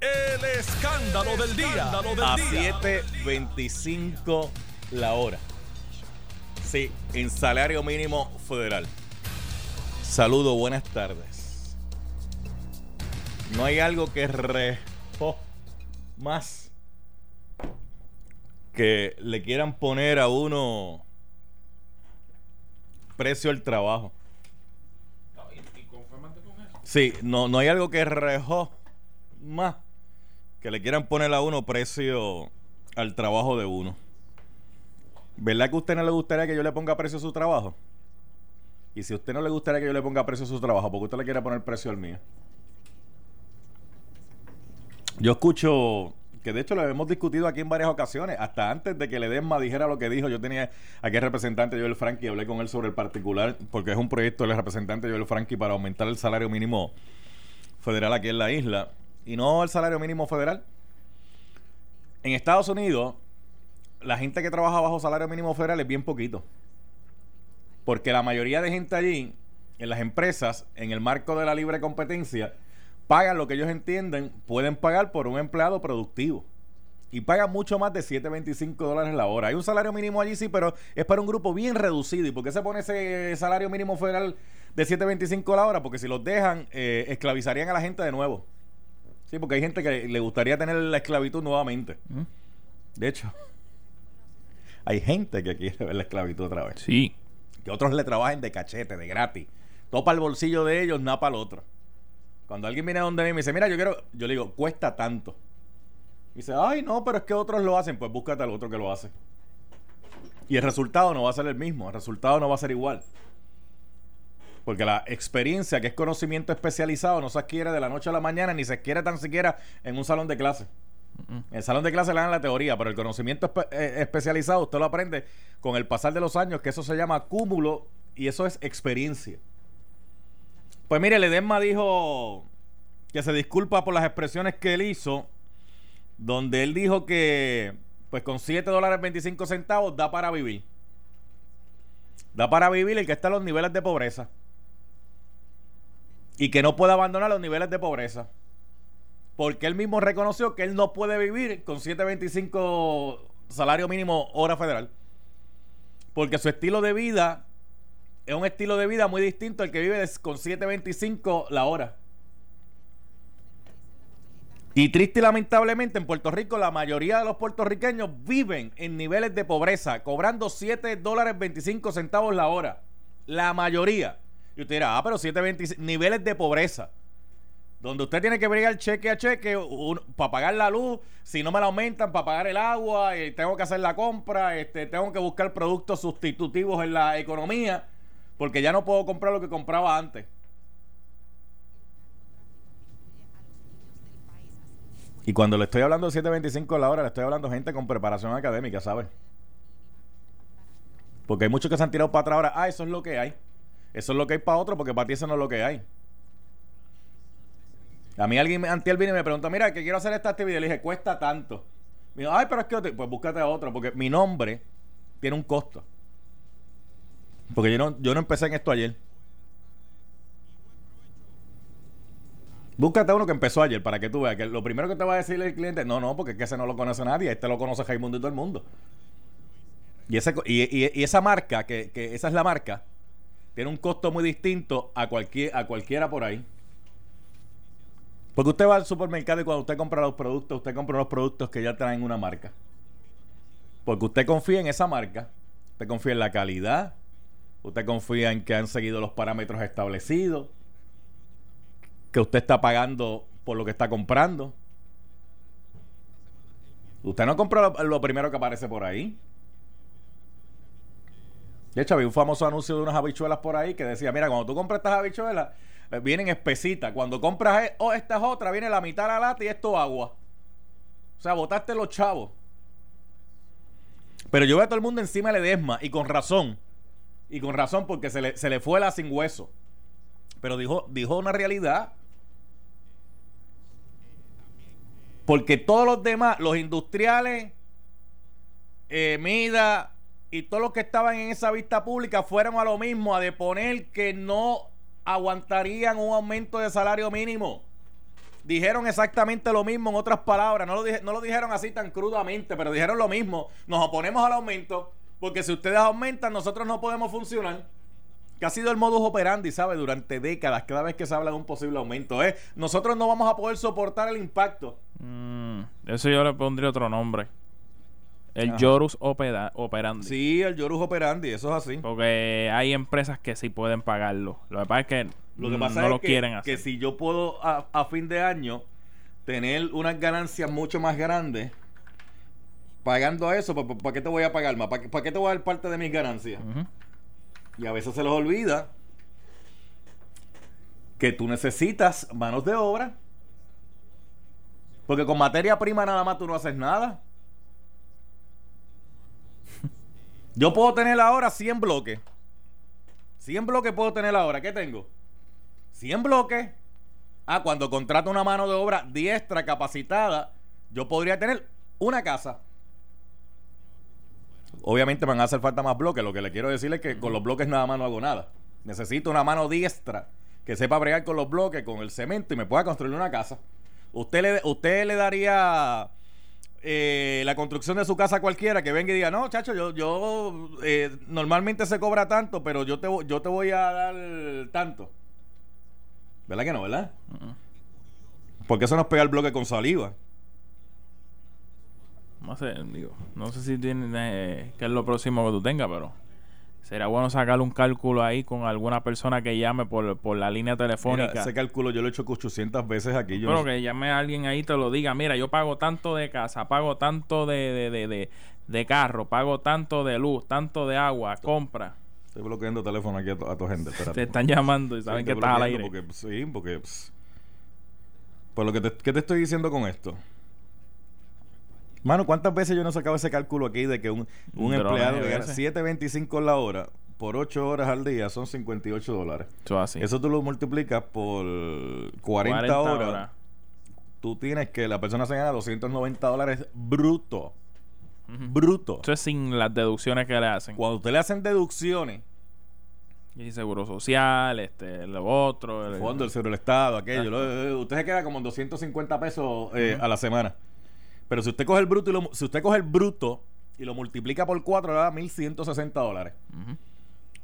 El escándalo del día. a 7.25 la hora. Sí, en salario mínimo federal. Saludo, buenas tardes. No hay algo que rejo más que le quieran poner a uno precio al trabajo. Sí, no, no hay algo que rejo más que le quieran poner a uno precio al trabajo de uno. ¿Verdad que a usted no le gustaría que yo le ponga precio a su trabajo? Y si a usted no le gustaría que yo le ponga precio a su trabajo, ¿por qué usted le quiere poner precio al mío? Yo escucho que de hecho lo hemos discutido aquí en varias ocasiones, hasta antes de que Ledesma dijera lo que dijo, yo tenía aquí el representante Joel Frankie, hablé con él sobre el particular, porque es un proyecto del representante Joel Frankie para aumentar el salario mínimo federal aquí en la isla y no el salario mínimo federal. En Estados Unidos, la gente que trabaja bajo salario mínimo federal es bien poquito. Porque la mayoría de gente allí, en las empresas, en el marco de la libre competencia, pagan lo que ellos entienden, pueden pagar por un empleado productivo. Y pagan mucho más de 7.25 dólares la hora. Hay un salario mínimo allí, sí, pero es para un grupo bien reducido. ¿Y por qué se pone ese salario mínimo federal de 7.25 la hora? Porque si los dejan, eh, esclavizarían a la gente de nuevo. Sí, porque hay gente que le gustaría tener la esclavitud nuevamente. De hecho, hay gente que quiere ver la esclavitud otra vez. Sí. Que otros le trabajen de cachete, de gratis. Topa el bolsillo de ellos, nada para el otro. Cuando alguien viene a donde mí y me dice, mira, yo quiero, yo le digo, cuesta tanto. Y dice, ay, no, pero es que otros lo hacen. Pues búscate al otro que lo hace. Y el resultado no va a ser el mismo. El resultado no va a ser igual. Porque la experiencia, que es conocimiento especializado, no se adquiere de la noche a la mañana, ni se adquiere tan siquiera en un salón de clase. En el salón de clase le dan la teoría, pero el conocimiento eh, especializado usted lo aprende con el pasar de los años, que eso se llama cúmulo y eso es experiencia. Pues mire, Ledesma dijo que se disculpa por las expresiones que él hizo, donde él dijo que pues con 7 dólares 25 centavos da para vivir. Da para vivir el que está en los niveles de pobreza y que no puede abandonar los niveles de pobreza. Porque él mismo reconoció que él no puede vivir con 7.25 salario mínimo hora federal. Porque su estilo de vida es un estilo de vida muy distinto al que vive con 7.25 la hora. Y triste y lamentablemente en Puerto Rico la mayoría de los puertorriqueños viven en niveles de pobreza, cobrando 7 dólares 25 centavos la hora. La mayoría. Y usted dirá, ah, pero 725, niveles de pobreza. Donde usted tiene que bregar cheque a cheque para pagar la luz, si no me la aumentan, para pagar el agua, eh, tengo que hacer la compra, este, tengo que buscar productos sustitutivos en la economía, porque ya no puedo comprar lo que compraba antes. Y cuando le estoy hablando de 7.25 a la hora, le estoy hablando gente con preparación académica, ¿sabes? Porque hay muchos que se han tirado para atrás ahora. Ah, eso es lo que hay. Eso es lo que hay para otro, porque para ti eso no es lo que hay. A mí alguien ante vino y me preguntó, mira, que quiero hacer esta actividad. Le dije, cuesta tanto. Me dijo, ay, pero es que, pues búscate a otro, porque mi nombre tiene un costo. Porque yo no, yo no empecé en esto ayer. Búscate a uno que empezó ayer para que tú veas que lo primero que te va a decir el cliente, no, no, porque es que ese no lo conoce nadie, este lo conoce Jaimundo y todo el mundo. Y, ese, y, esa marca, que, que esa es la marca, tiene un costo muy distinto a, cualquier, a cualquiera por ahí. Porque usted va al supermercado y cuando usted compra los productos, usted compra los productos que ya traen una marca. Porque usted confía en esa marca, usted confía en la calidad, usted confía en que han seguido los parámetros establecidos, que usted está pagando por lo que está comprando. Usted no compra lo primero que aparece por ahí. De hecho, había un famoso anuncio de unas habichuelas por ahí que decía, mira, cuando tú compras estas habichuelas, eh, vienen espesitas. Cuando compras e oh, estas otras, viene la mitad de la lata y esto agua. O sea, botaste los chavos. Pero yo veo a todo el mundo encima de Ledesma, y con razón. Y con razón, porque se le, se le fue la sin hueso. Pero dijo, dijo una realidad. Porque todos los demás, los industriales, eh, Mida, y todos los que estaban en esa vista pública fueron a lo mismo, a deponer que no aguantarían un aumento de salario mínimo. dijeron exactamente lo mismo en otras palabras. No lo, dijeron así tan crudamente, pero dijeron lo mismo. Nos oponemos al aumento porque si ustedes aumentan, nosotros no podemos funcionar. Que ha sido el modus operandi, ¿sabe? Durante décadas, cada vez que se habla de un posible aumento. ¿eh? Nosotros no vamos a poder soportar el impacto. Mm, eso yo le pondría otro nombre. El Yorus Operandi. Sí, el Yorus Operandi, eso es así. Porque hay empresas que sí pueden pagarlo. Lo que pasa es que, lo que pasa no lo quieren hacer. Que si yo puedo a, fin de año tener unas ganancias mucho más grandes pagando eso, ¿para, qué te voy a pagar más? ¿Para, qué te voy a dar parte de mis ganancias? Y a veces se les olvida que tú necesitas manos de obra. Porque con materia prima nada más tú no haces nada. Yo puedo tener ahora 100 bloques. 100 bloques puedo tener ahora. ¿Qué tengo? 100 bloques. Ah, cuando contrato una mano de obra diestra, capacitada, yo podría tener una casa. Obviamente me van a hacer falta más bloques. Lo que le quiero decir es que con los bloques nada más no hago nada. Necesito una mano diestra que sepa bregar con los bloques, con el cemento y me pueda construir una casa. Usted le, usted le daría eh, la construcción de su casa cualquiera que venga y diga, no, chacho, yo, yo eh, normalmente se cobra tanto, pero yo te, yo te voy a dar tanto. ¿Verdad que no, verdad? Porque eso nos pega el bloque con saliva. No sé, digo, no sé si tiene eh, que es lo próximo que tú tengas, pero Será bueno sacar un cálculo ahí con alguna persona que llame por, por la línea telefónica. ese cálculo yo lo he hecho 800 veces aquí. Yo Pero que llame a alguien ahí y te lo diga. Mira, yo pago tanto de casa, pago tanto de, de, de, de, carro, pago tanto de luz, tanto de agua, compra. Estoy bloqueando teléfono aquí a, tu gente. Te están llamando y saben que estás al aire. Porque, sí, porque... Pues, pues lo que te, ¿qué te estoy diciendo con esto? Mano, ¿cuántas veces yo no sacaba ese cálculo aquí de que un, un empleado gana 7.25 la hora por 8 horas al día son 58 dólares? Eso, así. Eso tú lo multiplicas por 40, horas, Tú tienes que la persona se gana 290 dólares bruto. Bruto. Eso es sin las deducciones que le hacen. Cuando usted le hacen deducciones, y seguro social, este, lo otro. El, fondo, el seguro del Estado, aquello. Eh, usted se queda como en 250 pesos eh, a la semana. Pero si usted coge el bruto y lo, si usted coge el bruto y lo multiplica por 4, le da 1.160 dólares.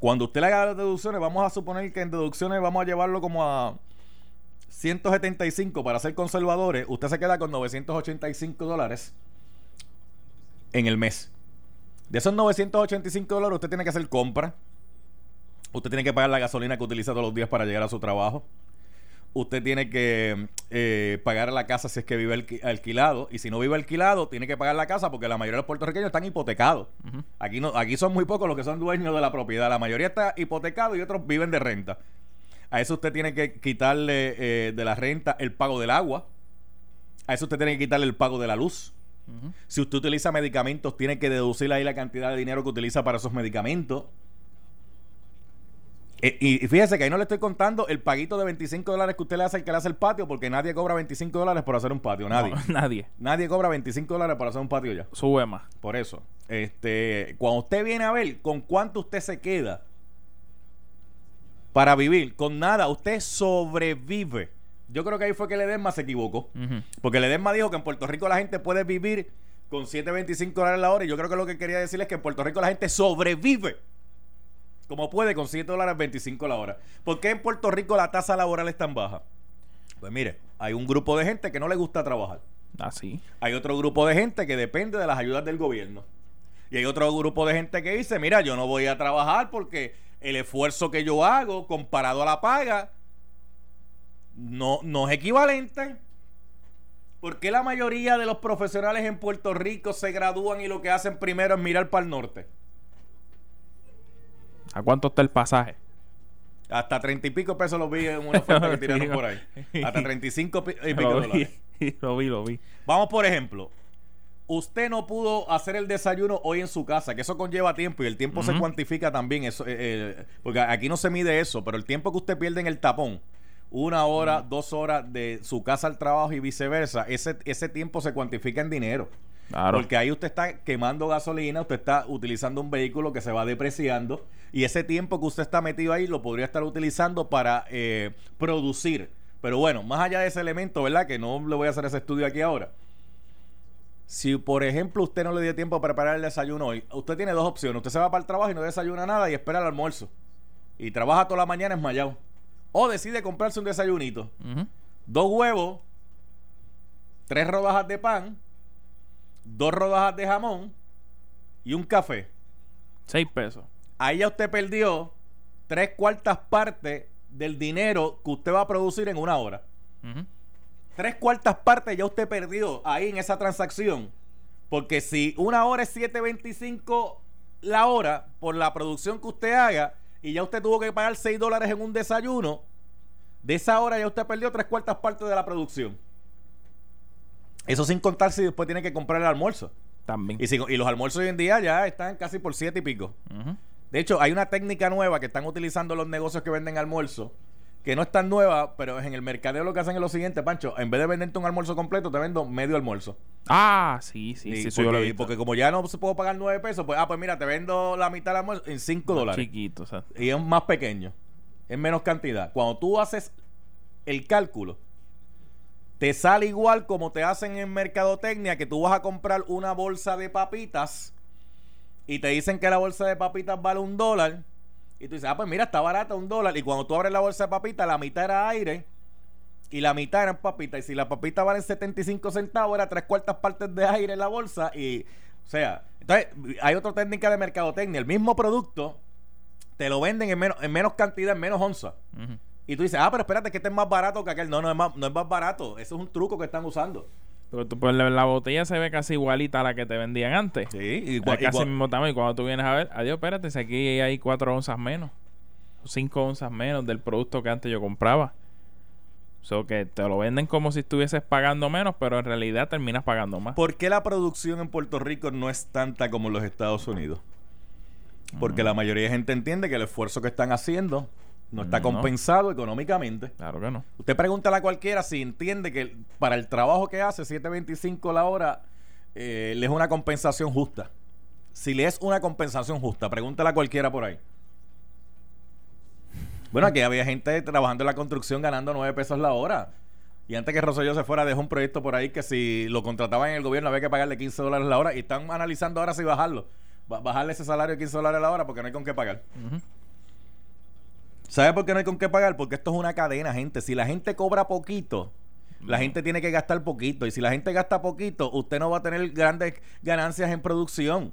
Cuando usted le haga las deducciones, vamos a suponer que en deducciones vamos a llevarlo como a 175 para ser conservadores. Usted se queda con 985 dólares en el mes. De esos 985 dólares, usted tiene que hacer compra. Usted tiene que pagar la gasolina que utiliza todos los días para llegar a su trabajo usted tiene que eh, pagar la casa si es que vive alquilado. Y si no vive alquilado, tiene que pagar la casa porque la mayoría de los puertorriqueños están hipotecados. aquí, no, aquí son muy pocos los que son dueños de la propiedad. La mayoría está hipotecado y otros viven de renta. A eso usted tiene que quitarle eh, de la renta el pago del agua. A eso usted tiene que quitarle el pago de la luz. Si usted utiliza medicamentos, tiene que deducir ahí la cantidad de dinero que utiliza para esos medicamentos. Eh, y fíjese que ahí no le estoy contando el paguito de 25 dólares que usted le hace al que le hace el patio, porque nadie cobra 25 dólares por hacer un patio. Nadie. nadie. Nadie cobra 25 dólares por hacer un patio ya. Sube más. Por eso. Este, cuando usted viene a ver con cuánto usted se queda para vivir, con nada, usted sobrevive. Yo creo que ahí fue que Ledesma se equivocó. Porque Ledesma dijo que en Puerto Rico la gente puede vivir con 7.25 dólares la hora. Y yo creo que lo que quería decir es que en Puerto Rico la gente sobrevive como puede con 7 dólares 25 la hora. ¿Por qué en Puerto Rico la tasa laboral es tan baja? Pues mire, hay un grupo de gente que no le gusta trabajar. Así. Ah, hay otro grupo de gente que depende de las ayudas del gobierno. Y hay otro grupo de gente que dice, mira, yo no voy a trabajar porque el esfuerzo que yo hago comparado a la paga no, no es equivalente. ¿Por qué la mayoría de los profesionales en Puerto Rico se gradúan y lo que hacen primero es mirar para el norte? ¿A cuánto está el pasaje? Hasta treinta y pico pesos lo vi en una oferta que tiraron por ahí. Hasta treinta y cinco y pico dólares. lo vi, lo vi. Vamos, por ejemplo. Usted no pudo hacer el desayuno hoy en su casa, que eso conlleva tiempo y el tiempo se cuantifica también. Eso, eh, eh, porque aquí no se mide eso, pero el tiempo que usted pierde en el tapón, una hora, dos horas de su casa al trabajo y viceversa, ese, ese tiempo se cuantifica en dinero. Porque ahí usted está quemando gasolina, usted está utilizando un vehículo que se va depreciando y ese tiempo que usted está metido ahí lo podría estar utilizando para eh, producir Pero bueno, más allá de ese elemento, ¿verdad? Que no le voy a hacer ese estudio aquí ahora. Si, por ejemplo, usted no le dio tiempo a preparar el desayuno hoy, usted tiene dos opciones. Usted se va para el trabajo y no desayuna nada y espera el almuerzo. Y trabaja toda la mañana esmayado. O decide comprarse un desayunito. Dos huevos, tres rodajas de pan, dos rodajas de jamón y un café. Seis pesos. Ahí ya usted perdió tres cuartas partes del dinero que usted va a producir en una hora. Tres cuartas partes ya usted perdió ahí en esa transacción. Porque si una hora es 7.25 la hora por la producción que usted haga y ya usted tuvo que pagar 6 dólares en un desayuno, de esa hora ya usted perdió tres cuartas partes de la producción. Eso sin contar si después tiene que comprar el almuerzo. También. Y, si- y los almuerzos hoy en día ya están casi por siete y pico. De hecho, hay una técnica nueva que están utilizando los negocios que venden almuerzo, que no es tan nueva, pero en el mercadeo lo que hacen es lo siguiente, Pancho, en vez de venderte un almuerzo completo, te vendo medio almuerzo. Ah, sí, sí, Y sí, lo he porque, visto. porque como ya no se puedo pagar nueve pesos, pues, ah, pues mira, te vendo la mitad del almuerzo en cinco dólares. Chiquito, o sea. Y es más pequeño, es menos cantidad. Cuando tú haces el cálculo, te sale igual como te hacen en mercadotecnia, que tú vas a comprar una bolsa de papitas y te dicen que la bolsa de papitas vale un dólar. Y tú dices, ah, pues mira, está barata un dólar. Y cuando tú abres la bolsa de papitas, la mitad era aire y la mitad eran papitas. Y si la papita vale 75 centavos, era tres cuartas partes de aire en la bolsa. Y, o sea, entonces hay otra técnica de mercadotecnia. El mismo producto te lo venden en menos, en menos cantidad, en menos onza. Ujú. Y tú dices, ah, pero espérate, que este es más barato que aquel. No, no es más, no es más barato. Eso es un truco que están usando. Pero tú, pues, la, la botella se ve casi igualita a la que te vendían antes. Sí, y casi el mismo tamaño. Y cuando tú vienes a ver, adiós, espérate, si aquí hay cuatro onzas menos. Cinco onzas menos del producto que antes yo compraba. O sea, que te lo venden como si estuvieses pagando menos, pero en realidad terminas pagando más. ¿Por qué la producción en Puerto Rico no es tanta como en los Estados Unidos? Porque la mayoría de gente entiende que el esfuerzo que están haciendo no está No. compensado económicamente. Claro que no. Usted pregúntale a cualquiera si entiende que para el trabajo que hace, 7.25 la hora, eh, le es una compensación justa. Si le es una compensación justa, pregúntale a cualquiera por ahí. Bueno, aquí había gente trabajando en la construcción ganando 9 pesos la hora. Y antes que Rosselló se fuera, dejó un proyecto por ahí que si lo contrataban en el gobierno había que pagarle 15 dólares la hora. Y están analizando ahora si bajarlo. Ba- bajarle ese salario de 15 dólares la hora porque no hay con qué pagar. ¿Sabe por qué no hay con qué pagar? Porque esto es una cadena, gente. Si la gente cobra poquito, la gente tiene que gastar poquito. Y si la gente gasta poquito, usted no va a tener grandes ganancias en producción.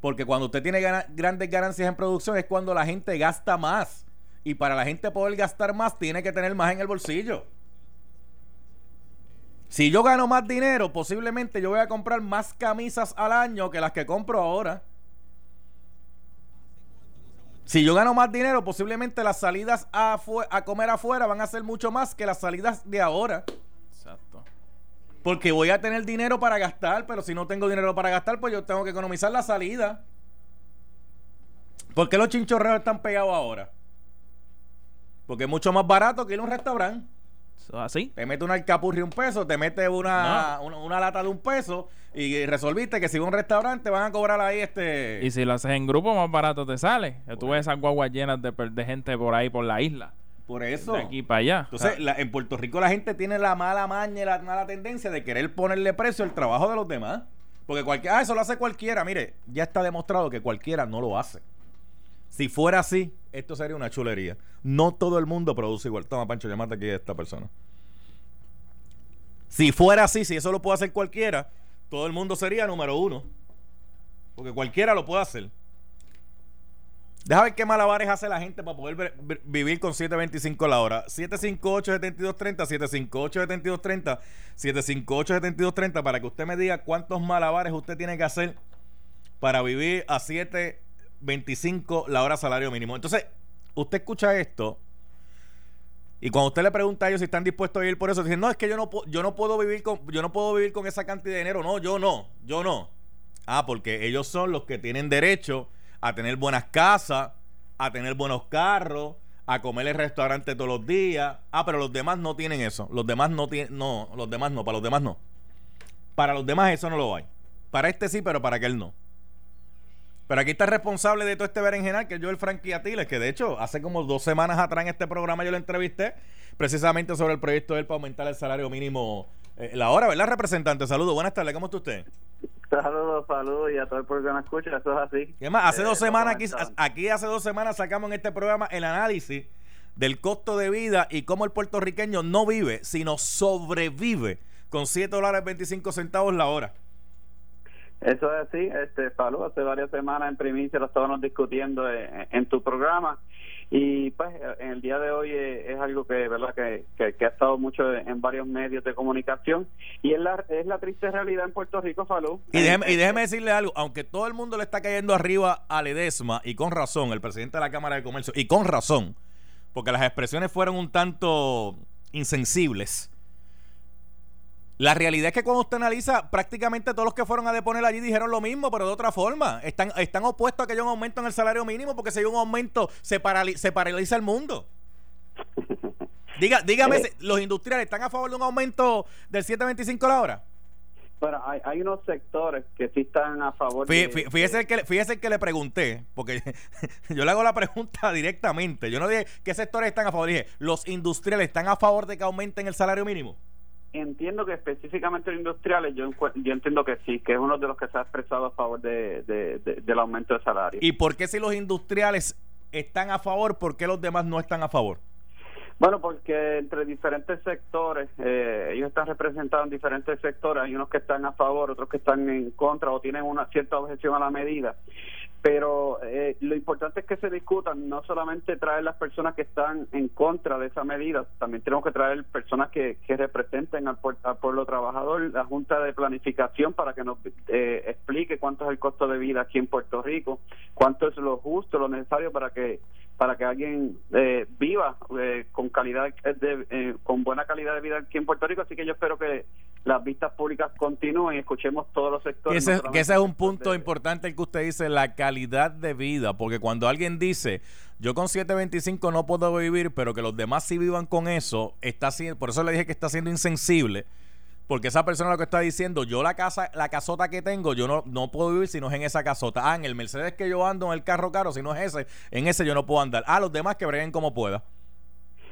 Porque cuando usted tiene gana- grandes ganancias en producción es cuando la gente gasta más. Y para la gente poder gastar más, tiene que tener más en el bolsillo. Si yo gano más dinero, posiblemente yo voy a comprar más camisas al año que las que compro ahora. Si yo gano más dinero, posiblemente las salidas a, comer afuera van a ser mucho más que las salidas de ahora. Exacto. Porque voy a tener dinero para gastar, pero si no tengo dinero para gastar, pues yo tengo que economizar la salida. ¿Por qué los chinchorreos están pegados ahora? Porque es mucho más barato que ir a un restaurante. Así. Te mete una alcapurri un peso, te mete una, No. una, una lata de un peso y resolviste que si vas a un restaurante van a cobrar ahí este... Y si lo haces en grupo, más barato te sale. Tú ves esas guaguas llenas de, gente por ahí, por la isla. por eso... De aquí para allá. Entonces, O sea, la- en Puerto Rico la gente tiene la mala maña y la mala tendencia de querer ponerle precio al trabajo de los demás. Porque cualquiera, ah, eso lo hace cualquiera. Mire, ya está demostrado que cualquiera no lo hace. Si fuera así, esto sería una chulería. No todo el mundo produce igual. Toma, Pancho, llámate aquí a esta persona. Si fuera así, si eso lo puede hacer cualquiera, todo el mundo sería número uno. Porque cualquiera lo puede hacer. Deja ver qué malabares hace la gente para poder vivir con 7.25 la hora. 758-7230, 758-7230, 758-7230 para que usted me diga cuántos malabares usted tiene que hacer para vivir a 7.25 la hora salario mínimo. Entonces, usted escucha esto y cuando usted le pregunta a ellos si están dispuestos a vivir por eso, dicen, no, es que yo no, yo no puedo vivir con, yo no puedo vivir con esa cantidad de dinero. No, yo no, yo no. Ah, porque ellos son los que tienen derecho a tener buenas casas, a tener buenos carros, a comer en restaurante todos los días. Ah, pero los demás no tienen eso. Los demás no tienen, no, los demás no, para los demás no. Para los demás eso no lo hay. Para este sí, pero para aquel no. Pero aquí está el responsable de todo este berenjenal, que es Joel Frankie Atiles, que de hecho hace como dos semanas atrás en este programa yo lo entrevisté precisamente sobre el proyecto de él para aumentar el salario mínimo eh, la hora, ¿verdad, representante? Saludos, buenas tardes, ¿cómo está usted? Saludos, saludos y a todo el pueblo que nos escucha, eso es así. ¿Qué más? Hace Eh, dos semanas, aquí, aquí hace dos semanas sacamos en este programa el análisis del costo de vida y cómo el puertorriqueño no vive, sino sobrevive con 7 dólares 25 centavos la hora. Eso es así, este, Falú, hace varias semanas en primicia lo estábamos discutiendo en, en tu programa y pues en el día de hoy eh, es, algo que verdad que, que, que ha estado mucho en varios medios de comunicación y es la, es la triste realidad en Puerto Rico, Falú. Y déjeme, y déjeme decirle algo, aunque todo el mundo le está cayendo arriba a Ledesma, y con razón, el presidente de la Cámara de Comercio, y con razón, porque las expresiones fueron un tanto insensibles. La realidad es que cuando usted analiza, prácticamente todos los que fueron a deponer allí dijeron lo mismo, pero de otra forma. Están, están opuestos a que haya un aumento en el salario mínimo, porque si hay un aumento, se, parali- se paraliza el mundo. Diga, dígame, Eh. si los industriales están a favor de un aumento del 7.25 la hora. Bueno, hay, hay unos sectores que sí están a favor Fí- de... fí- Fíjese que, fíjese el que le pregunté, porque yo le hago la pregunta directamente. Yo no dije qué sectores están a favor, dije, ¿los industriales están a favor de que aumenten el salario mínimo? Entiendo que específicamente los industriales, yo, yo entiendo que sí, que es uno de los que se ha expresado a favor de, de- de- del aumento de salario. ¿Y por qué si los industriales están a favor, por qué los demás no están a favor? Bueno, porque entre diferentes sectores, eh, ellos están representados en diferentes sectores, hay unos que están a favor, otros que están en contra o tienen una cierta objeción a la medida. Pero eh, lo importante es que se discutan, no solamente traer las personas que están en contra de esa medida, también tenemos que traer personas que, que representen al, al pueblo trabajador, la Junta de Planificación para que nos eh, explique cuánto es el costo de vida aquí en Puerto Rico, cuánto es lo justo, lo necesario para que para que alguien eh, viva eh, con calidad de, eh, con buena calidad de vida aquí en Puerto Rico. Así que yo espero que las vistas públicas continúen y escuchemos todos los sectores ese, no que ese es un punto de- importante el que usted dice, la calidad de vida, porque cuando alguien dice, yo con 7.25 no puedo vivir, pero que los demás sí vivan con eso, está por eso le dije que está siendo insensible, porque esa persona lo que está diciendo, yo la casa, la casota que tengo, yo no, no puedo vivir si no es en esa casota. Ah, en el Mercedes que yo ando, en el carro caro, si no es ese, en ese yo no puedo andar. Ah, los demás que breguen como pueda.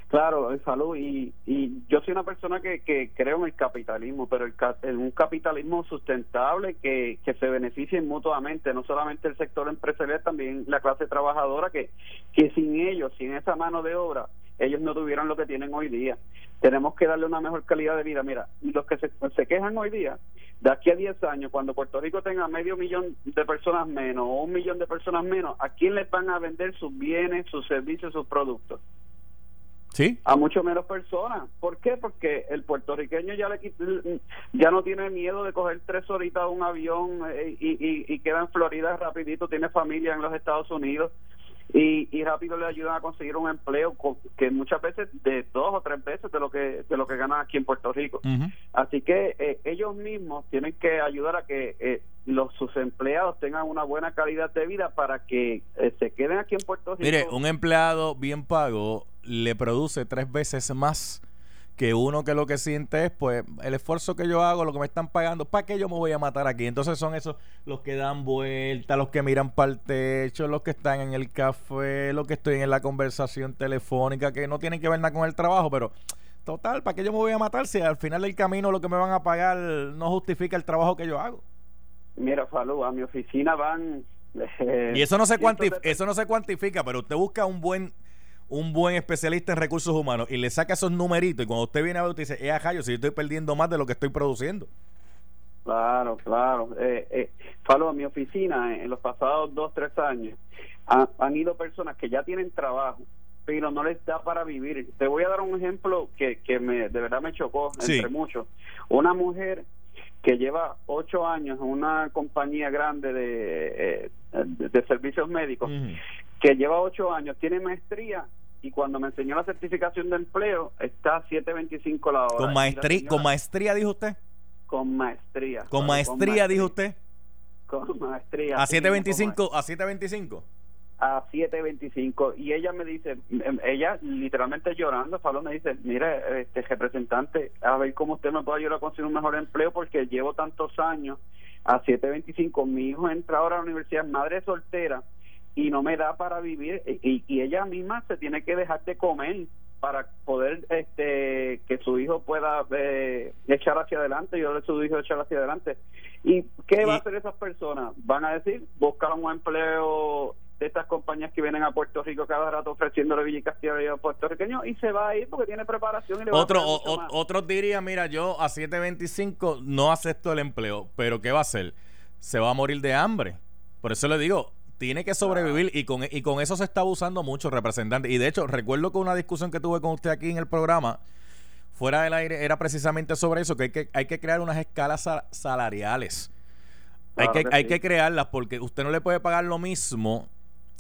Claro, salud. Y, y yo soy una persona que, que creo en el capitalismo, pero el, en un capitalismo sustentable que, se beneficie mutuamente, no solamente el sector empresarial, también la clase trabajadora, que, que sin ellos, sin esa mano de obra, ellos no tuvieran lo que tienen hoy día. Tenemos que darle una mejor calidad de vida. Mira, los que se, se quejan hoy día, de aquí a 10 años, cuando Puerto Rico tenga medio millón de personas menos o un millón de personas menos, ¿a quién les van a vender sus bienes, sus servicios, sus productos? ¿Sí? a mucho menos personas. ¿Por qué? Porque el puertorriqueño ya le ya no tiene miedo de coger tres horitas a un avión eh, y, y, y queda en Florida rapidito, tiene familia en los Estados Unidos y, y rápido le ayudan a conseguir un empleo que muchas veces de dos o tres veces de lo que de lo que ganan aquí en Puerto Rico. Así que eh, ellos mismos tienen que ayudar a que eh, los sus empleados tengan una buena calidad de vida para que eh, se queden aquí en Puerto Rico. Mire, un empleado bien pago le produce tres veces más que uno que lo que siente es, pues, el esfuerzo que yo hago, lo que me están pagando, ¿para qué yo me voy a matar aquí? Entonces son esos los que dan vuelta, los que miran para el techo, los que están en el café, los que estoy en la conversación telefónica, que no tienen que ver nada con el trabajo, pero total, ¿para qué yo me voy a matar si al final del camino lo que me van a pagar no justifica el trabajo que yo hago? Mira, Falú, a mi oficina van... eh, Y eso no se cuantifica, eso no se cuantifica, pero usted busca un buen un buen especialista en recursos humanos y le saca esos numeritos y cuando usted viene a ver usted dice, eh, ajá, yo sí estoy perdiendo más de lo que estoy produciendo. Claro, claro. Eh, eh, Falo, a mi oficina, eh, en los pasados dos, tres años, ha- han ido personas que ya tienen trabajo, pero no les da para vivir. Te voy a dar un ejemplo que, que me, de verdad me chocó, Sí. entre muchos. Una mujer que lleva ocho años en una compañía grande de, eh, de, de servicios médicos, que lleva ocho años, tiene maestría y cuando me enseñó la certificación de empleo está a 7.25 la hora. Con maestría, señora- con maestría dijo usted, con maestría. con Falo, maestría dijo usted, con maestría. a así mismo, 725, a 725. A 7.25. Y ella me dice, em, ella literalmente llorando, Falo me dice, mire, este representante, a ver cómo usted me puede ayudar a conseguir un mejor empleo porque llevo tantos años a 7.25. Mi hijo entra ahora a la universidad, madre soltera, y no me da para vivir. Y, y ella misma se tiene que dejar de comer para poder este que su hijo pueda eh, echar hacia adelante y a su hijo echar hacia adelante. ¿Y qué va a hacer esas personas? Van a decir, buscar un empleo de estas compañías que vienen a Puerto Rico cada rato ofreciéndole Villa Castilla a puertorriqueños y se va a ir porque tiene preparación y le Otro, va a o, Otros dirían, mira, yo a 7.25 no acepto el empleo, pero ¿qué va a hacer? Se va a morir de hambre. Por eso le digo, tiene que sobrevivir y con, y con eso se está abusando mucho, representante. Y de hecho, recuerdo que una discusión que tuve con usted aquí en el programa, fuera del aire, era precisamente sobre eso, que hay que, hay que crear unas escalas salariales. hay, que, hay que crearlas porque usted no le puede pagar lo mismo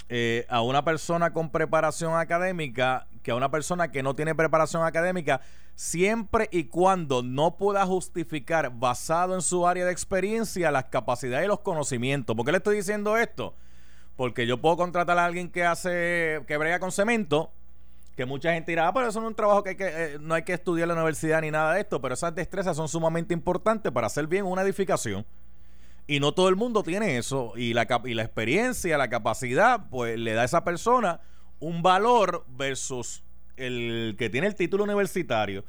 eh, a una persona con preparación académica que a una persona que no tiene preparación académica, siempre y cuando no pueda justificar basado en su área de experiencia las capacidades y los conocimientos. ¿Por qué le estoy diciendo esto? Porque yo puedo contratar a alguien que hace, que brega con cemento, que mucha gente dirá, ah, pero eso no es un trabajo que, hay que eh, no hay que estudiar en la universidad ni nada de esto, pero esas destrezas son sumamente importantes para hacer bien una edificación. Y no todo el mundo tiene eso. Y la, y la experiencia, la capacidad, pues le da a esa persona un valor versus el que tiene el título universitario.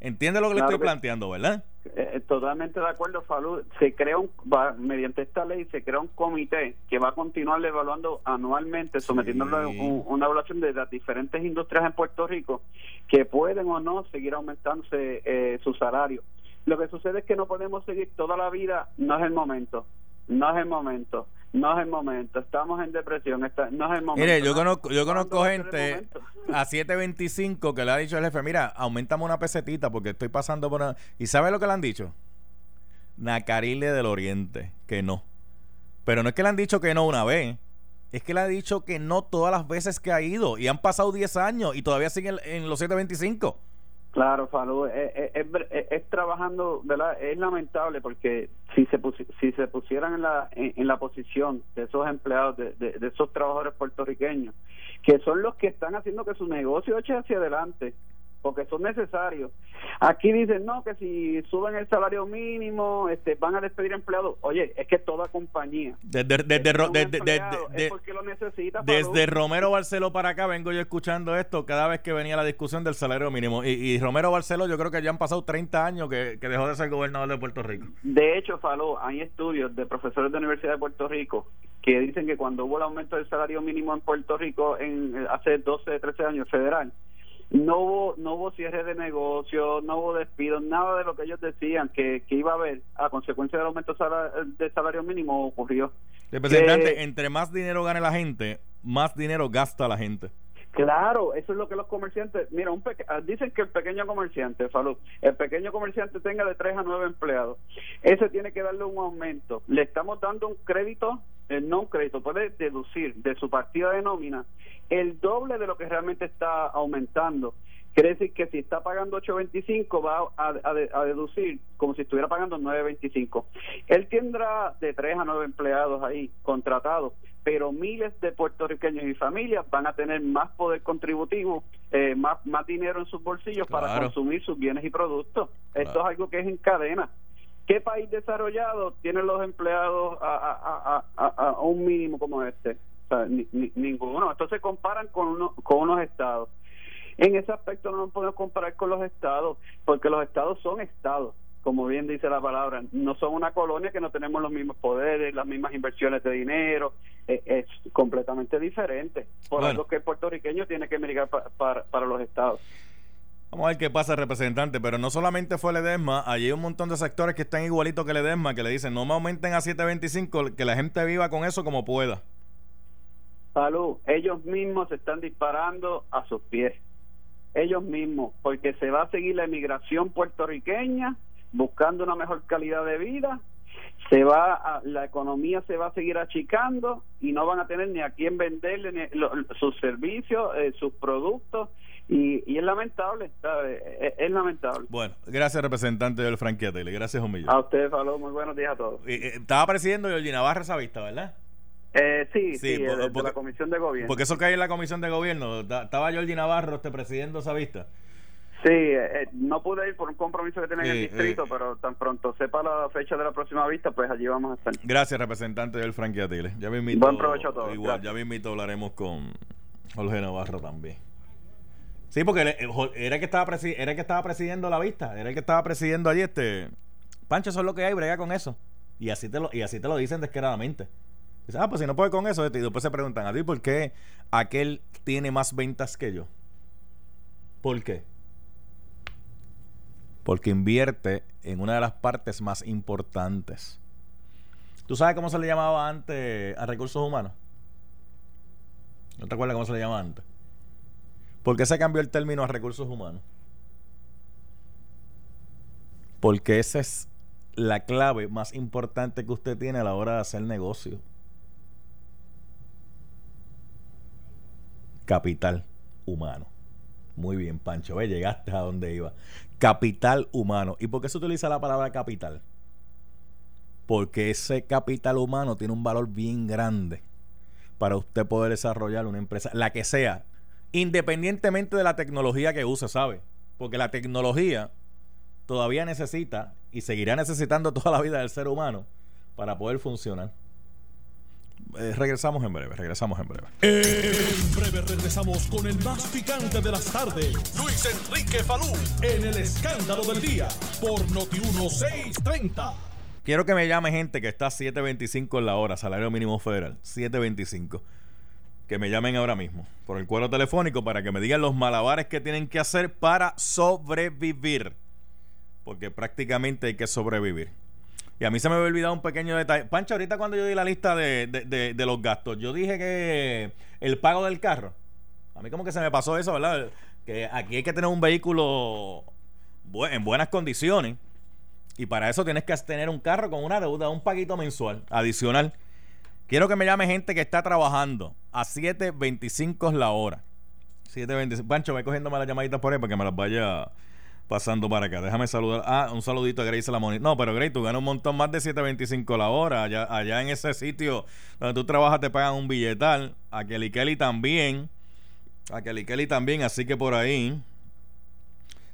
¿Entiende lo que le estoy planteando, verdad? Eh, eh, totalmente de acuerdo, Falú. Se crea un, mediante esta ley, se crea un comité que va a continuar evaluando anualmente, sometiéndolo a una evaluación de las diferentes industrias en Puerto Rico que pueden o no seguir aumentándose eh, su salario. Lo que sucede es que no podemos seguir toda la vida, no es el momento, no es el momento, no es el momento, estamos en depresión, no es el momento. Mire, yo conozco, yo conozco gente a 7.25 que le ha dicho el jefe, mira, aumentame una pesetita porque estoy pasando por una... ¿Y sabe lo que le han dicho? Nacarile del Oriente, que no. Pero no es que le han dicho que no una vez, es que le ha dicho que no todas las veces que ha ido y han pasado 10 años y todavía siguen en los 725. Claro, Falú, es, es, trabajando, ¿verdad? Es lamentable porque si se si se pusieran en la en, la posición de esos empleados, de, de, esos trabajadores puertorriqueños, que son los que están haciendo que su negocio eche hacia adelante, porque son necesarios. Aquí dicen, no, que si suben el salario mínimo, este, van a despedir empleados. Oye, es que toda compañía. Desde, desde, lo necesita. Desde Romero Barceló para acá vengo yo escuchando esto cada vez que venía la discusión del salario mínimo. Y, Romero Barceló, yo creo que ya han pasado 30 años que, dejó de ser gobernador de Puerto Rico. De hecho, Faló, hay estudios de profesores de la Universidad de Puerto Rico que dicen que cuando hubo el aumento del salario mínimo en Puerto Rico en hace 12, 13 años federal, no hubo no hubo cierre de negocio, no hubo despidos, nada de lo que ellos decían que, que iba a haber a consecuencia del aumento de salario mínimo ocurrió. Representante, entre más dinero gane la gente, más dinero gasta la gente. Claro, eso es lo que los comerciantes, mira, un ah, dicen que el pequeño comerciante, salud, el pequeño comerciante tenga de 3 a 9 empleados, ese tiene que darle un aumento. Le estamos dando un crédito, eh, no crédito, puede deducir de su partida de nómina el doble de lo que realmente está aumentando. Quiere decir que si está pagando 8.25 va a, deducir como si estuviera pagando 9.25. Él tendrá de 3 a 9 empleados ahí contratados, pero miles de puertorriqueños y familias van a tener más poder contributivo, eh, más, más dinero en sus bolsillos para consumir sus bienes y productos. Esto es algo que es en cadena. ¿Qué país desarrollado tiene los empleados a, a un mínimo como este? ninguno. Entonces comparan con, uno, con unos estados. En ese aspecto no nos podemos comparar con los estados, porque los estados son estados, como bien dice la palabra, no son una colonia que no tenemos los mismos poderes, las mismas inversiones de dinero, eh, es completamente diferente. Por algo que el puertorriqueño tiene que mirar para, para los estados. Vamos a ver qué pasa, representante. Pero no solamente fue el Edesma, allí hay un montón de sectores que están igualitos que el Edesma, que le dicen no me aumenten a 7.25, que la gente viva con eso como pueda. Salud, ellos mismos se están disparando a sus pies. Ellos mismos, porque se va a seguir la emigración puertorriqueña buscando una mejor calidad de vida, se va a, la economía se va a seguir achicando y no van a tener ni a quién venderle sus servicios, eh, sus productos y, y, es lamentable, es, lamentable. Bueno, gracias representante del franquiatele, gracias un millón. A usted, Falú, muy buenos días a todos. Eh, estaba presidiendo Georgina esa vista, ¿verdad? Eh, sí, sí, de, la comisión de gobierno. Porque eso cae en la comisión de gobierno. Estaba Jordi Navarro este, presidiendo esa vista. Sí, eh, eh, no pude ir por un compromiso que tenía en el distrito, pero tan pronto sepa la fecha de la próxima vista, pues allí vamos a estar. Gracias, representante del Frankie Atile. Ya me invito, Buen provecho a todos. Igual, ya me invito, hablaremos con Jorge Navarro también. Sí, porque eh, era el que estaba era que estaba presidiendo la vista, era el que estaba presidiendo allí este Pancho, eso es lo que hay, brega con eso. Y así te lo y así te lo dicen descaradamente. Dicen, ah, pues si no puede con eso, este", y después se preguntan, ¿a ti por qué aquel tiene más ventas que yo? ¿Por qué? Porque invierte en una de las partes más importantes. ¿Tú sabes cómo se le llamaba antes a recursos humanos? ¿No te acuerdas cómo se le llamaba antes? ¿Por qué se cambió el término a recursos humanos? Porque esa es la clave más importante que usted tiene a la hora de hacer negocio. Capital humano. Muy bien, Pancho. Ve, llegaste a donde iba. Capital humano. ¿Y por qué se utiliza la palabra capital? Porque ese capital humano tiene un valor bien grande para usted poder desarrollar una empresa, la que sea, independientemente de la tecnología que use, ¿sabe? Porque la tecnología todavía necesita y seguirá necesitando toda la vida del ser humano para poder funcionar. Eh, regresamos en breve, regresamos en breve. En breve regresamos con el más picante de las tardes. Luis Enrique Falú en el escándalo del día por Noti 1630. Quiero que me llame gente que está a 7.25 en la hora, salario mínimo federal, 7.25. Que me llamen ahora mismo por el cuadro telefónico para que me digan los malabares que tienen que hacer para sobrevivir. Porque prácticamente hay que sobrevivir. Y a mí se me había olvidado un pequeño detalle. Pancho, ahorita cuando yo di la lista de, de- de- los gastos, yo dije que el pago del carro. A mí como que se me pasó eso, ¿verdad? Que aquí hay que tener un vehículo en buenas condiciones. Y para eso tienes que tener un carro con una deuda, un paguito mensual adicional. Quiero que me llame gente que está trabajando a 7.25 la hora. 7.25. Pancho, ve cogiéndome las llamaditas por ahí para que me las vaya pasando para acá. Déjame saludar. Ah, un saludito a Grace la monita. No, pero Grace, tú ganas un montón más de 7.25 la hora. Allá, allá en ese sitio donde tú trabajas te pagan un billetal. A Kelly Kelly también. A Kelly Kelly también. Así que por ahí.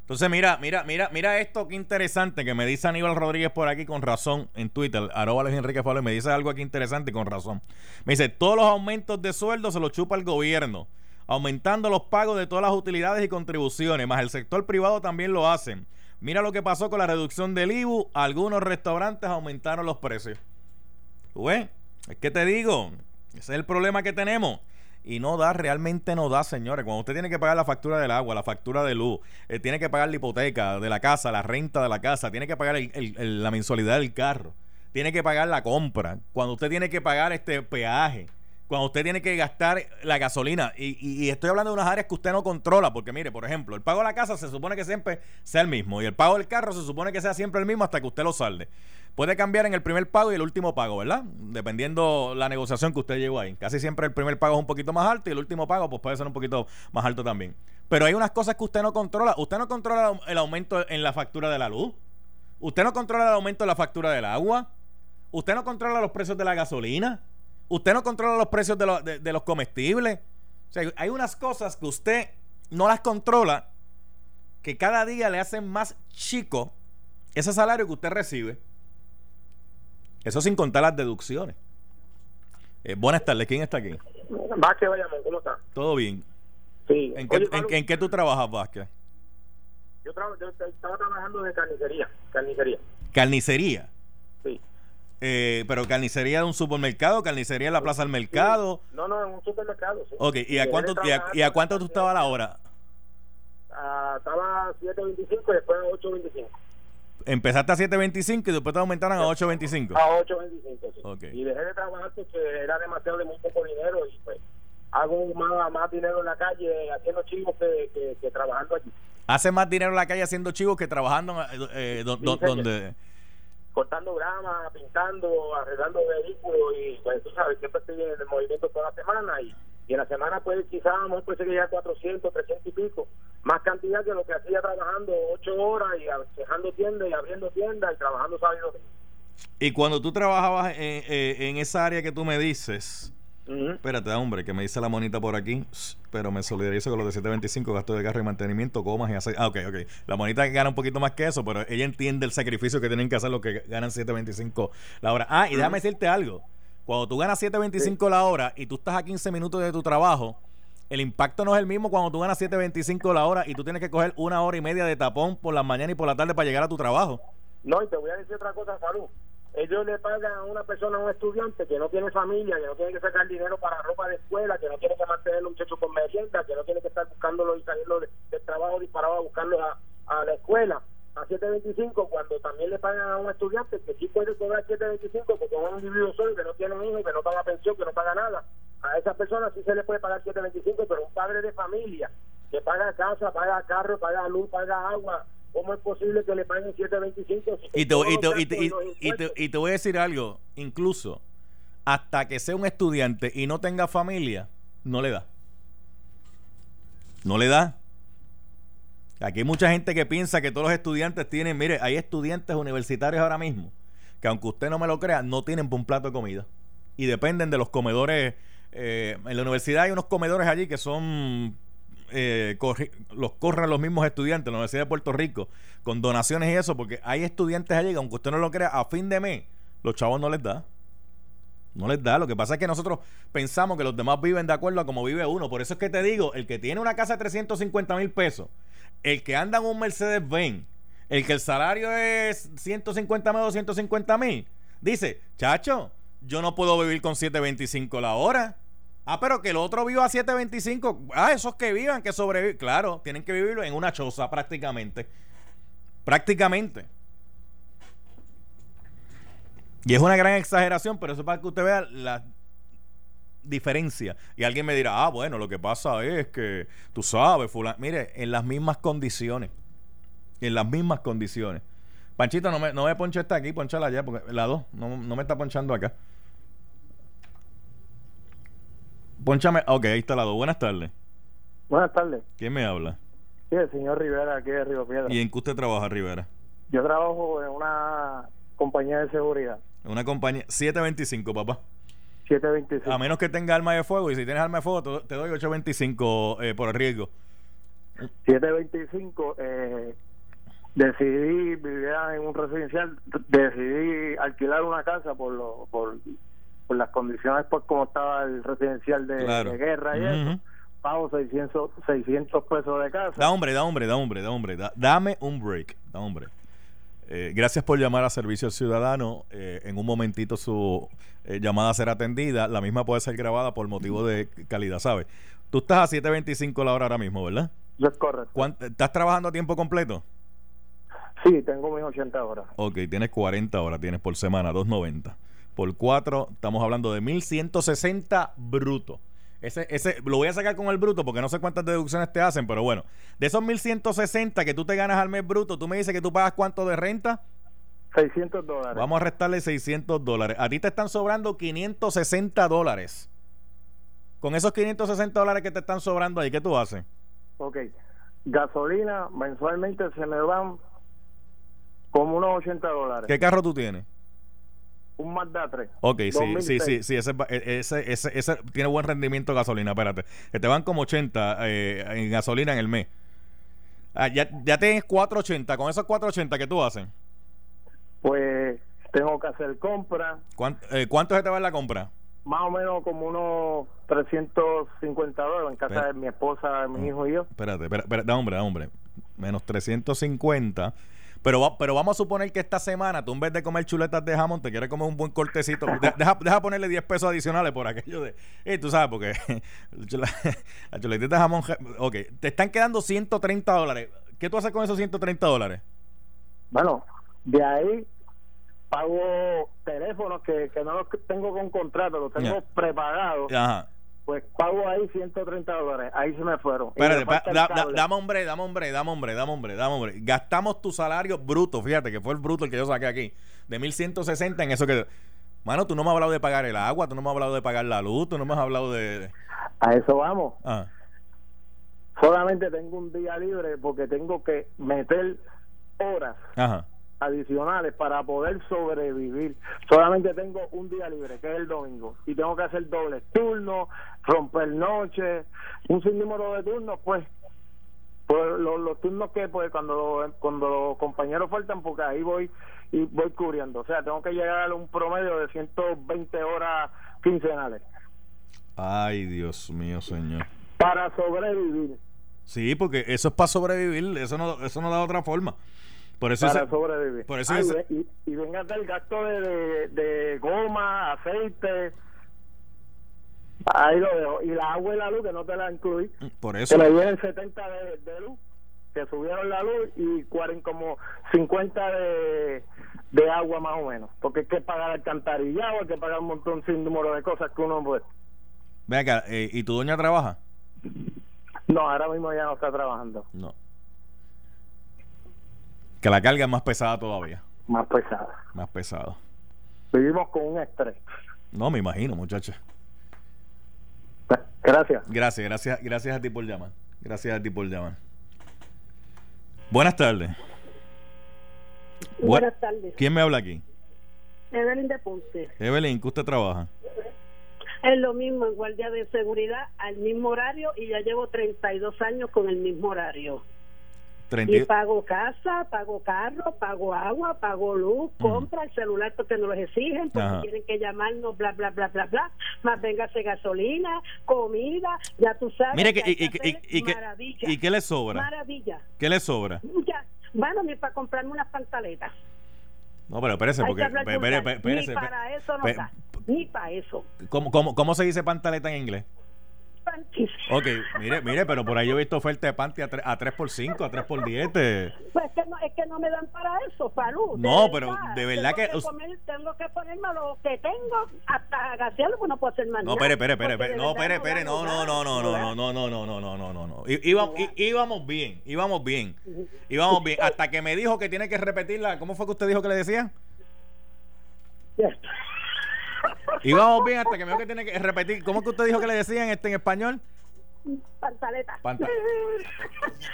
Entonces, mira, mira, mira, mira esto qué interesante que me dice Aníbal Rodríguez por aquí con razón en Twitter, arroba Luis Enrique Fabio, me dice algo aquí interesante con razón. Me dice, todos los aumentos de sueldo se los chupa el gobierno, aumentando los pagos de todas las utilidades y contribuciones, más el sector privado también lo hacen. Mira lo que pasó con la reducción del IBU, algunos restaurantes aumentaron los precios. ¿Tú ves? Es que te digo, ese es el problema que tenemos. Y no da, realmente no da, señores. Cuando usted tiene que pagar la factura del agua, la factura de luz, eh, tiene que pagar la hipoteca de la casa, la renta de la casa, tiene que pagar la mensualidad del carro, tiene que pagar la compra, cuando usted tiene que pagar este peaje, cuando usted tiene que gastar la gasolina. Y, y- y estoy hablando de unas áreas que usted no controla, porque mire, por ejemplo, el pago de la casa se supone que siempre sea el mismo, y el pago del carro se supone que sea siempre el mismo hasta que usted lo salde. Puede cambiar en el primer pago y el último pago, ¿verdad? Dependiendo la negociación que usted llevó ahí. Casi siempre el primer pago es un poquito más alto y el último pago pues puede ser un poquito más alto también. Pero hay unas cosas que usted no controla. Usted no controla el aumento en la factura de la luz. Usted no controla el aumento en la factura del agua. Usted no controla los precios de la gasolina. Usted no controla los precios de, de- de los comestibles. O sea, hay unas cosas que usted no las controla que cada día le hacen más chico ese salario que usted recibe. Eso sin contar las deducciones. Eh, buenas tardes, ¿quién está aquí? Vázquez Bayamón, ¿cómo está? ¿Todo bien? Sí. ¿En qué, en- qué tú trabajas, Vázquez? yo, traba- yo estaba trabajando de carnicería, carnicería, Carnicería. sí. Eh, pero carnicería de un supermercado, carnicería en la plaza del mercado. No, no, en un supermercado, sí. Ok, ¿y a cuánto, y a, y cuánto tú estabas a la hora? ah, estaba a 7.25 y después a 8.25. Empezaste a 7.25 y después te aumentaron a 8.25. A 8.25, sí. Ok. Y dejé de trabajar porque era demasiado de muy poco dinero y pues hago más, más dinero en la calle haciendo chivos que, que, que trabajando allí. Hace más dinero en la calle haciendo chivos que trabajando eh, eh, do- señor. donde... cortando grama, pintando, arreglando vehículos y pues tú sabes, siempre estoy en el movimiento toda la semana y, y en la semana pues quizás a lo mejor puede ser que ya 400, 300 y pico, más cantidad que lo que hacía trabajando ocho horas y dejando tiendas y abriendo tiendas y trabajando sábado y cuando tú trabajabas en, eh, en esa área que tú me dices... Espérate, hombre, que me dice la monita por aquí, pero me solidarizo con los de 725, gasto de carro y mantenimiento, comas y aceite. Ah, ok, ok. La monita gana un poquito más que eso, pero ella entiende el sacrificio que tienen que hacer los que ganan 725 la hora. Ah, y déjame decirte algo. Cuando tú ganas 725 la hora y tú estás a 15 minutos de tu trabajo, el impacto no es el mismo cuando tú ganas 7.25 la hora y tú tienes que coger una hora y media de tapón por la mañana y por la tarde para llegar a tu trabajo. No, y te voy a decir otra cosa, Salud. Ellos le pagan a una persona, a un estudiante que no tiene familia, que no tiene que sacar dinero para ropa de escuela, que no tiene que mantener a los muchachos con merienda, que no tiene que estar buscándolo y salirlo de- del trabajo disparado a buscarlo a, a la escuela a 7.25 cuando también le pagan a un estudiante que sí puede cobrar 7.25 porque es un individuo solo que no tiene hijos, que no paga pensión, que no paga nada. A esa persona sí se le puede pagar 7.25, pero un padre de familia que paga casa, paga carro, paga luz, paga agua, ¿cómo es posible que le paguen 7.25? si Y te, y, te, y, te, y, te- impuestos- y te voy a decir algo, incluso hasta que sea un estudiante y no tenga familia, no le da. No le da. Aquí hay mucha gente que piensa que todos los estudiantes tienen, mire, hay estudiantes universitarios ahora mismo que aunque usted no me lo crea, no tienen un plato de comida. Y dependen de los comedores. Eh, en la universidad hay unos comedores allí que son eh, los corren los mismos estudiantes, la Universidad de Puerto Rico, con donaciones y eso, porque hay estudiantes allí que aunque usted no lo crea, a fin de mes, los chavos no les da. No les da. Lo que pasa es que nosotros pensamos que los demás viven de acuerdo a como vive uno. Por eso es que te digo, el que tiene una casa de 350 mil pesos, el que anda en un Mercedes Benz, el que el salario es 150 mil, 250 mil, dice, chacho, yo no puedo vivir con 725 la hora. Ah, pero que el otro viva a 725. Ah, esos que vivan, que sobreviven. Claro, tienen que vivirlo en una choza prácticamente. Prácticamente. Y es una gran exageración, pero eso es para que usted vea la diferencia. Y alguien me dirá, ah, bueno, lo que pasa es que tú sabes, fulano. Mire, en las mismas condiciones. En las mismas condiciones. Panchito, no me, no me ponche esta aquí, ponchala allá, porque la dos, no, no me está ponchando acá. Ponchame, ok, ahí está la dos. Buenas tardes. Buenas tardes. ¿Quién me habla? Sí, el señor Rivera, aquí de Río Piedra. ¿Y en qué usted trabaja, Rivera? Yo trabajo en una compañía de seguridad, En una compañía 725, papá. 725. A menos que tenga arma de fuego. Y si tienes arma de fuego, te, doy 825 eh, por el riesgo. 725, eh, decidí, vivía en un residencial, decidí alquilar una casa por lo, por, por las condiciones, pues como estaba el residencial de, Claro. de guerra y eso. Pago 600, 600 pesos de casa. Da hombre, da hombre, da hombre, da hombre. da- dame un break. Da hombre. Eh, gracias por llamar a Servicio al Ciudadano. Eh, en un momentito su eh, llamada será atendida. La misma puede ser grabada por motivo de calidad, ¿sabes? Tú estás a 7.25 la hora ahora mismo, ¿verdad? Eso es correcto. ¿Cuán- ¿Estás trabajando a tiempo completo? Sí, tengo mis 80 horas. Ok, tienes 40 horas, tienes por semana, 290. Por 4, estamos hablando de 1160 bruto. Ese, ese, lo voy a sacar con el bruto porque no sé cuántas deducciones te hacen, pero bueno, de esos 1160 que tú te ganas al mes bruto, tú me dices que tú pagas cuánto de renta. 600 dólares. Vamos a restarle 600 dólares. A ti te están sobrando 560 dólares. Con esos 560 dólares que te están sobrando ahí, ¿qué tú haces? Ok. Gasolina, mensualmente se me van como unos 80 dólares. ¿Qué carro tú tienes? Un Mazda 3. Ok, sí, sí, 2006. sí, sí, ese, e- ese, ese, ese tiene buen rendimiento de gasolina, espérate. Que te van como 80 eh, en gasolina en el mes. Ah, ya, ya tienes 480, con esos 480 que tú haces, Pues tengo que hacer ¿cuánto, eh, ¿cuánto se te va en la compra? más o menos como unos 350 dólares en casa de mi esposa, mi hijo y yo. Espérate, espérate, espérate, da hombre, da hombre. Menos 350. Pero, va- pero vamos a suponer que esta semana tú en vez de comer chuletas de jamón te quieres comer un buen cortecito. De- deja, deja ponerle 10 pesos adicionales por aquello de... Eh, tú sabes, porque la, chuletita de jamón... ja- Ok, te están quedando 130 dólares. ¿Qué tú haces con esos 130 dólares? Bueno, de ahí pago teléfonos que, que no los tengo con contrato, los tengo prepagados. Ajá. Pues pago ahí 130 dólares. Ahí se me fueron. Espérate, me da- da- dame hombre, dame hombre, dame hombre, dame hombre, dame hombre. Gastamos tu salario bruto, fíjate que fue el bruto el que yo saqué aquí, de 1160 en eso que... Mano, tú no me has hablado de pagar el agua, tú no me has hablado de pagar la luz, tú no me has hablado de... A eso vamos. Ah, Solamente tengo un día libre porque tengo que meter horas ajá. adicionales para poder sobrevivir. Solamente tengo un día libre, que es el domingo, y tengo que hacer dobles turnos, romper noche, un sinnúmero de turnos, pues, pues los, los turnos que pues cuando cuando los compañeros faltan, porque ahí voy y voy cubriendo, o sea, tengo que llegar a un promedio de 120 horas quincenales. Ay, Dios mío, señor. para sobrevivir. Sí, porque eso es para sobrevivir, eso no, eso no da otra forma. Por eso para sobrevivir. por eso Ay, ese- y, y venga del gasto de, de, de goma, aceite. Ahí lo dejo. Y la agua y la luz, que no te la incluí. por Que eso. le vienen 70 de, de luz, que subieron la luz y 40, como 50 de, de agua más o menos. Porque hay que pagar alcantarillado, hay que pagar un montón sin número de cosas que uno. Ven acá, eh, ¿y tu doña trabaja? No, ahora mismo ya no está trabajando. No. Que la carga es más pesada todavía. Más pesada. Más pesada. Vivimos con un estrés. No, me imagino, muchacha. Gracias. Gracias, gracias, gracias a ti por llamar. Gracias a ti por llamar. Buenas tardes. Bu- Buenas tardes. ¿Quién me habla aquí? Evelyn de Ponce. Evelyn, ¿que usted trabaja? Es lo mismo en guardia de seguridad, al mismo horario y ya llevo 32 años con el mismo horario. 30 Y pago casa, pago carro, pago agua, pago luz, compra el celular porque nos lo exigen, porque Ajá. tienen que llamarnos, bla, bla, bla, bla, bla. Más véngase gasolina, comida, ya tú sabes. Mire, que, y, que y- maravilla. ¿y qué le sobra? Maravilla. ¿Qué le sobra? Ya. Bueno, ni para comprarme unas pantaletas. No, pero espérese, porque. espérese, ni para eso no da. Ni para eso. ¿Cómo, cómo, cómo se dice pantaleta en inglés? Panties. Ok, mire, mire, pero por ahí yo he visto oferta de panty a 3, a 3 por 5 a 3 por 10 te- Pues es que, no, es que no me dan para eso, salud. No, pero de verdad tengo que comer- tengo que ponerme lo que tengo hasta gasearlo, pues no puedo hacer más No, espere, espere, espere, No, espere, espere. No, no, no, no, no, no, no, no, no, no, no, no, no, no. Íbamos bien, íbamos bien. Íbamos bien. Hasta que me dijo que tiene que repetirla. ¿Cómo fue que usted dijo que le decía? Íbamos bien hasta que me dijo que tiene que repetir. ¿Cómo que usted dijo que le decían este en español? Pantaleta. Panta-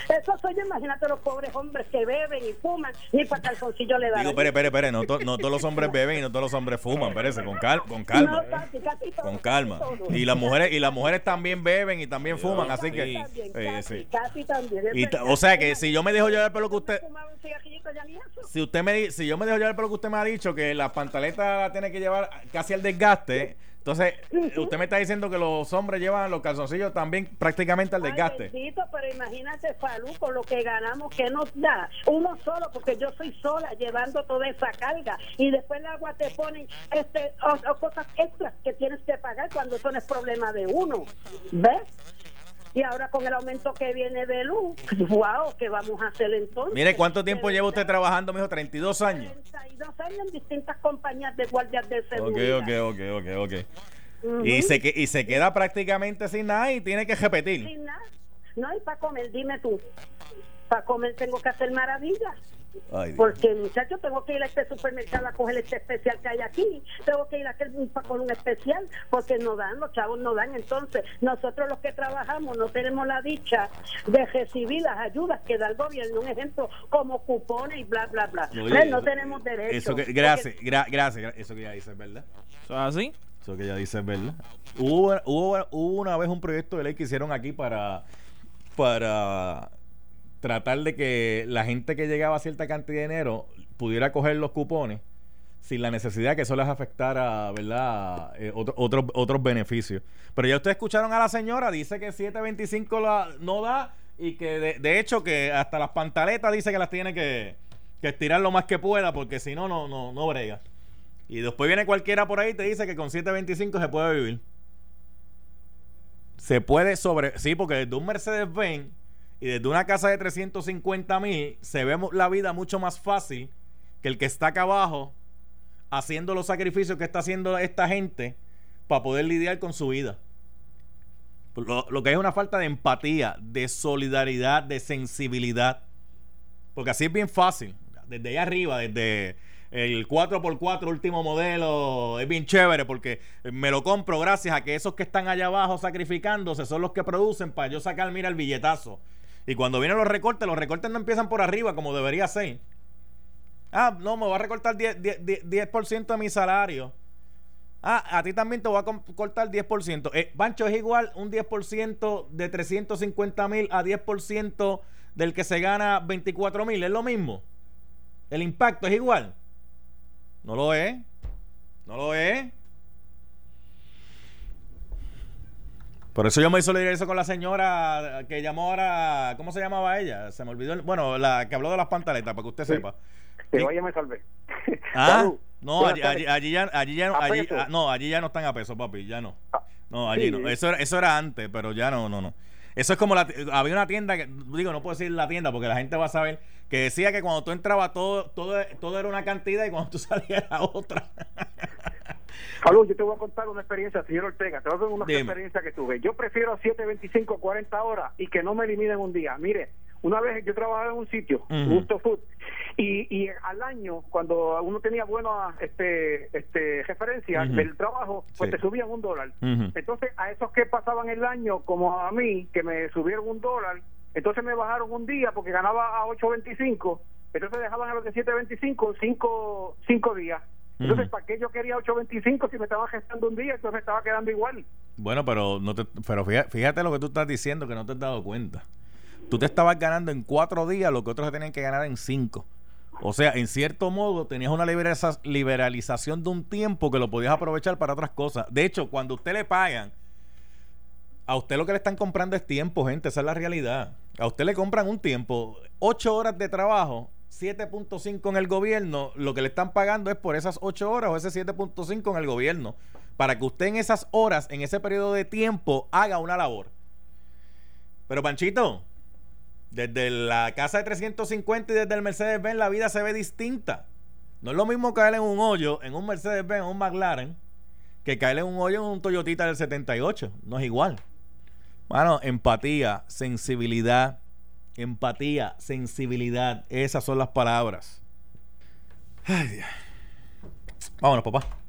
Eso soy yo, imagínate los pobres hombres que beben y fuman, ni para calzoncillo le dan. Digo, espere, espere, espere. No, to- no todos los hombres beben y no todos los hombres fuman. Espérese, con, cal- con calma. No, casi, casi todo, Con calma. Y las mujeres y las mujeres también beben y también fuman, así que también, eh, casi, sí. casi también, Y o sea que si yo me dejo llevar por lo que usted si usted me si yo me dejo llevar por lo que usted me ha dicho que la pantaleta la tiene que llevar casi al desgaste, entonces usted me está diciendo que los hombres llevan los calzoncillos también prácticamente al Ay, desgaste. bendito, pero imagínate, Falú, con lo que ganamos, que nos da? Uno solo, porque yo soy sola llevando toda esa carga. Y después el agua te ponen este, o- o cosas extras que tienes que pagar cuando eso no es problema de uno. ¿Ves? Y ahora con el aumento que viene de luz, wow, ¿qué vamos a hacer entonces? Mire cuánto tiempo lleva usted trabajando, mijo, 32 años. 32 años en distintas compañías de guardias de Ok, seguridad. ok, ok, ok, ok. Ujú. Y se y se queda prácticamente sin nada y tiene que repetir. Sin nada. No hay para comer, dime tú. Para comer tengo que hacer maravillas. Ay. Porque, muchachos, tengo que ir a este supermercado a coger este especial que hay aquí. Tengo que ir a aquel con un especial porque no dan, los chavos no dan. Entonces, nosotros los que trabajamos no tenemos la dicha de recibir las ayudas que da el gobierno. Un ejemplo, como cupones y bla, bla, bla. Oye, ¿Ves? no eso- tenemos derecho. Eso que, gracias, gra- gracias, gra- eso que ella dice es verdad. ¿Eso es así? Eso que ella dice es verdad. Hubo, hubo, hubo una vez un proyecto de ley que hicieron aquí para, para tratar de que la gente que llegaba a cierta cantidad de dinero pudiera coger los cupones sin la necesidad que eso les afectara, ¿verdad? Eh, otro- otros otros beneficios. Pero ya ustedes escucharon a la señora, dice que 725 la, no da y que de, de hecho que hasta las pantaletas dice que las tiene que, que estirar lo más que pueda porque si no, no, no, no brega. Y después viene cualquiera por ahí y te dice que con 725 se puede vivir. Se puede sobre... Sí, porque desde un Mercedes-Benz y desde una casa de 350 mil se ve la vida mucho más fácil que el que está acá abajo haciendo los sacrificios que está haciendo esta gente para poder lidiar con su vida. Lo, lo que es una falta de empatía, de solidaridad, de sensibilidad. Porque así es bien fácil. Desde allá arriba, desde el 4x4 último modelo, es bien chévere porque me lo compro gracias a que esos que están allá abajo sacrificándose son los que producen para yo sacar, mira, el billetazo. Y cuando vienen los recortes, los recortes no empiezan por arriba como debería ser. Ah, no, me va a recortar 10%, 10, 10% de mi salario. Ah, a ti también te voy a cortar 10%. Eh, Pancho, es igual un 10% de 350 mil a 10% del que se gana 24 mil. Es lo mismo. El impacto es igual. No lo es. No lo es. Por eso yo me solidarizo con la señora que llamó ahora, ¿cómo se llamaba ella? Se me olvidó, el- bueno, la que habló de las pantaletas, para que usted Sí. sepa. Que Sí. vaya me salvé. Ah, no, allí, allí, allí ya, allí ya, ¿A allí, ah, no, allí ya no están a peso, papi, ya no. Ah, No, allí sí. no. Eso era, eso era antes, pero ya no, no, no. Eso es como la, había una tienda que, digo, no puedo decir la tienda porque la gente va a saber, que decía que cuando tú entrabas todo, todo, todo era una cantidad y cuando tú salías era otra. Salud, yo te voy a contar una experiencia, señor Ortega. Te voy a contar una Dime. experiencia que tuve. Yo prefiero 7, 25, 40 horas y que no me eliminen un día. Mire, una vez yo trabajaba en un sitio, Ujú. Gusto Food, y, y al año, cuando uno tenía buenas este, este, referencias del trabajo, pues Sí. te subían un dólar. Entonces, a esos que pasaban el año, como a mí, que me subieron un dólar, entonces me bajaron un día porque ganaba a 8.25, entonces dejaban a los de 7.25 cinco, cinco días. Entonces, Ujú. ¿para qué yo quería 8.25 si me estaba gestando un día? Entonces me estaba quedando igual. Bueno, pero no te, pero fíjate, fíjate lo que tú estás diciendo que no te has dado cuenta. Tú te estabas ganando en cuatro días lo que otros se tenían que ganar en cinco. O sea, en cierto modo tenías una liberaliza- liberalización de un tiempo que lo podías aprovechar para otras cosas. De hecho, cuando usted le pagan, a usted lo que le están comprando es tiempo, gente. Esa es la realidad. A usted le compran un tiempo, ocho horas de trabajo, 7.5 en el gobierno. Lo que le están pagando es por esas ocho horas o ese 7.5 en el gobierno. Para que usted en esas horas, en ese periodo de tiempo, haga una labor. Pero Panchito, desde la casa de 350 y desde el Mercedes-Benz la vida se ve distinta. No es lo mismo caer en un hoyo en un Mercedes-Benz o un McLaren que caer en un hoyo en un Toyotita del 78. No es igual. Mano, empatía, sensibilidad, empatía, sensibilidad. Esas son las palabras. Ay, Dios. Vámonos, papá.